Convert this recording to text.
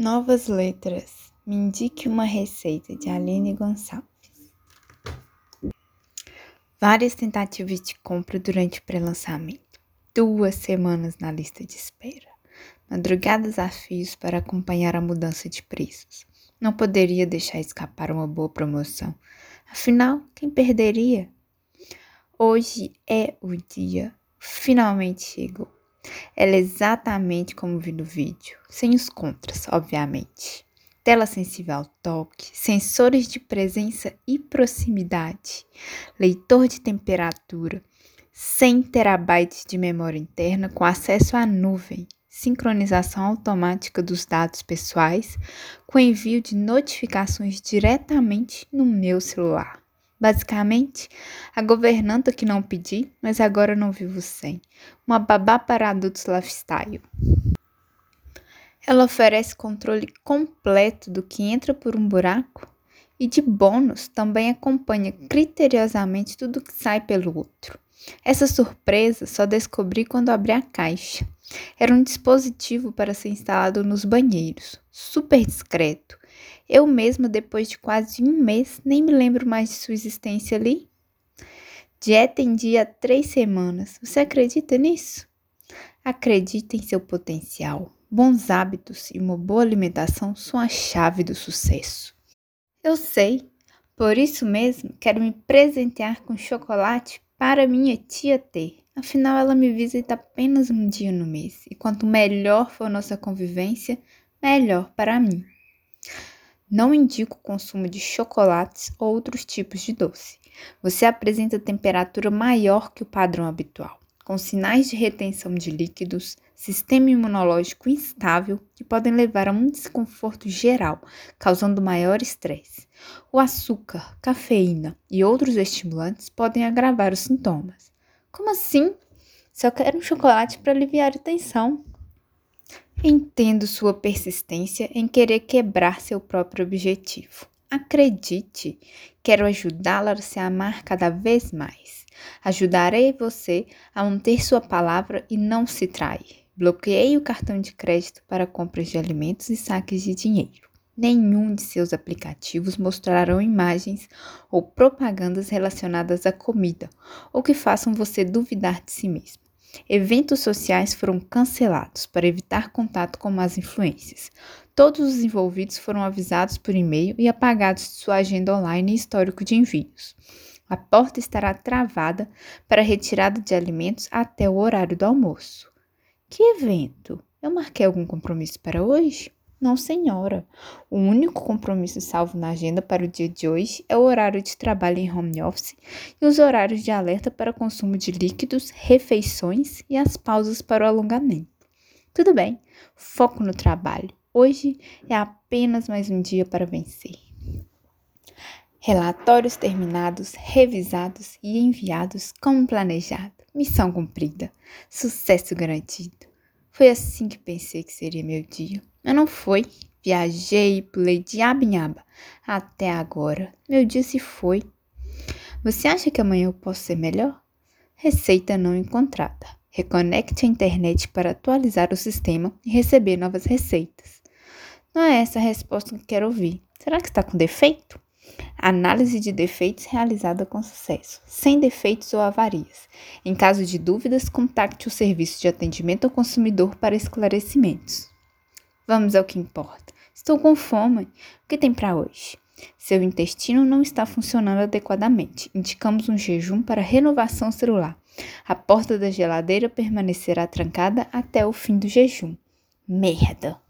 Novas letras. Me indique uma receita de Aline Gonçalves. Várias tentativas de compra durante o pré-lançamento. Duas semanas na lista de espera. Madrugadas a fios para acompanhar a mudança de preços. Não poderia deixar escapar uma boa promoção. Afinal, quem perderia? Hoje é o dia. Finalmente chegou. Ela é exatamente como vi no vídeo, sem os contras, obviamente. Tela sensível ao toque, sensores de presença e proximidade, leitor de temperatura, 100 terabytes de memória interna com acesso à nuvem, sincronização automática dos dados pessoais com envio de notificações diretamente no meu celular. Basicamente, a governanta que não pedi, mas agora não vivo sem. Uma babá para adultos lifestyle. Ela oferece controle completo do que entra por um buraco e, de bônus, também acompanha criteriosamente tudo que sai pelo outro. Essa surpresa só descobri quando abri a caixa. Era um dispositivo para ser instalado nos banheiros, super discreto, eu mesma, depois de quase um mês, nem me lembro mais de sua existência ali. Dieta em dia três semanas. Você acredita nisso? Acredita em seu potencial. Bons hábitos e uma boa alimentação são a chave do sucesso. Eu sei. Por isso mesmo, quero me presentear com chocolate para minha tia ter. Afinal, ela me visita apenas um dia no mês. E quanto melhor for nossa convivência, melhor para mim. Não indico o consumo de chocolates ou outros tipos de doce. Você apresenta temperatura maior que o padrão habitual, com sinais de retenção de líquidos, sistema imunológico instável que podem levar a um desconforto geral, causando maior estresse. O açúcar, cafeína e outros estimulantes podem agravar os sintomas. Como assim? Só quero um chocolate para aliviar a tensão. Entendo sua persistência em querer quebrar seu próprio objetivo. Acredite, quero ajudá-la a se amar cada vez mais. Ajudarei você a manter sua palavra e não se trair. Bloqueei o cartão de crédito para compras de alimentos e saques de dinheiro. Nenhum de seus aplicativos mostrarão imagens ou propagandas relacionadas à comida ou que façam você duvidar de si mesmo. Eventos sociais foram cancelados para evitar contato com más influências. Todos os envolvidos foram avisados por e-mail e apagados de sua agenda online e histórico de envios. A porta estará travada para retirada de alimentos até o horário do almoço. Que evento? Eu marquei algum compromisso para hoje? Não, senhora. O único compromisso salvo na agenda para o dia de hoje é o horário de trabalho em home office e os horários de alerta para consumo de líquidos, refeições e as pausas para o alongamento. Tudo bem, foco no trabalho. Hoje é apenas mais um dia para vencer. Relatórios terminados, revisados e enviados como planejado. Missão cumprida. Sucesso garantido. Foi assim que pensei que seria meu dia. Mas não foi. Viajei, pulei de aba em aba. Até agora, meu dia se foi. Você acha que amanhã eu posso ser melhor? Receita não encontrada. Reconecte a internet para atualizar o sistema e receber novas receitas. Não é essa a resposta que quero ouvir. Será que está com defeito? Análise de defeitos realizada com sucesso, sem defeitos ou avarias. Em caso de dúvidas, contacte o serviço de atendimento ao consumidor para esclarecimentos. Vamos ao que importa. Estou com fome. O que tem para hoje? Seu intestino não está funcionando adequadamente. Indicamos um jejum para renovação celular. A porta da geladeira permanecerá trancada até o fim do jejum. Merda!